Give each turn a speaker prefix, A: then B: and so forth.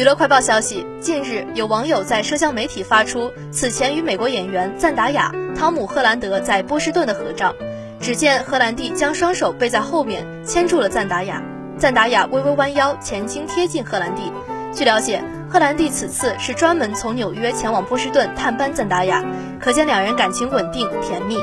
A: 娱乐快报消息，近日有网友在社交媒体发出此前与美国演员赞达亚·汤姆·赫兰德在波士顿的合照。只见赫兰蒂将双手背在后面，牵住了赞达亚。赞达亚微微弯腰，前倾贴近赫兰蒂。据了解，赫兰蒂此次是专门从纽约前往波士顿探班。赞达亚可见两人感情稳定甜蜜。